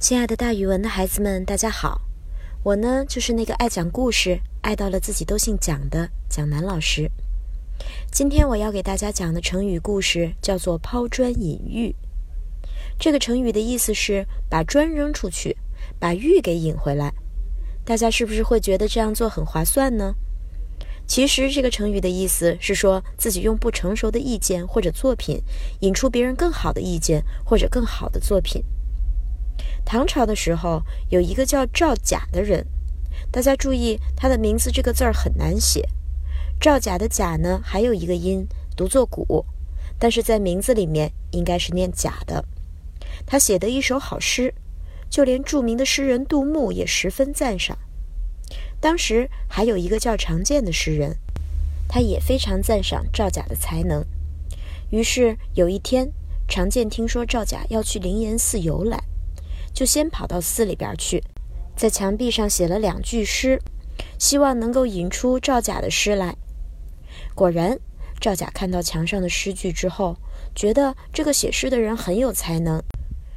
亲爱的，大语文的孩子们，大家好！我呢，就是那个爱讲故事、爱到了自己都姓蒋的蒋楠老师。今天我要给大家讲的成语故事叫做“抛砖引玉”。这个成语的意思是把砖扔出去，把玉给引回来。大家是不是会觉得这样做很划算呢？其实这个成语的意思是说自己用不成熟的意见或者作品，引出别人更好的意见或者更好的作品。唐朝的时候，有一个叫赵甲的人，大家注意他的名字这个字儿很难写。赵甲的甲呢，还有一个音读作古，但是在名字里面应该是念甲的。他写的一首好诗，就连著名的诗人杜牧也十分赞赏。当时还有一个叫常建的诗人，他也非常赞赏赵甲的才能。于是有一天，常建听说赵甲要去灵岩寺游览。就先跑到寺里边去，在墙壁上写了两句诗，希望能够引出赵甲的诗来。果然，赵甲看到墙上的诗句之后，觉得这个写诗的人很有才能，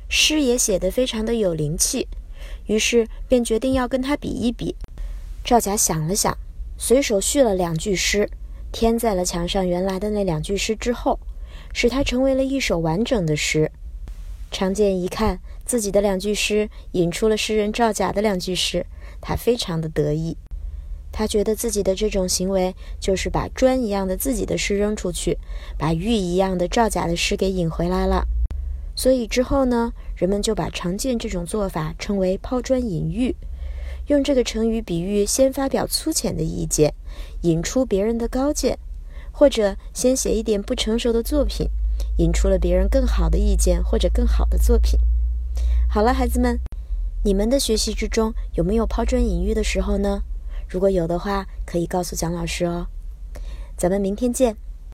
诗也写得非常的有灵气，于是便决定要跟他比一比。赵甲想了想，随手续了两句诗，添在了墙上原来的那两句诗之后，使它成为了一首完整的诗。常见一看。自己的两句诗引出了诗人赵甲的两句诗，他非常的得意。他觉得自己的这种行为就是把砖一样的自己的诗扔出去，把玉一样的赵甲的诗给引回来了。所以之后呢，人们就把常见这种做法称为抛砖引玉，用这个成语比喻先发表粗浅的意见，引出别人的高见，或者先写一点不成熟的作品，引出了别人更好的意见或者更好的作品。好了，孩子们，你们的学习之中有没有抛砖引玉的时候呢？如果有的话，可以告诉蒋老师哦。咱们明天见。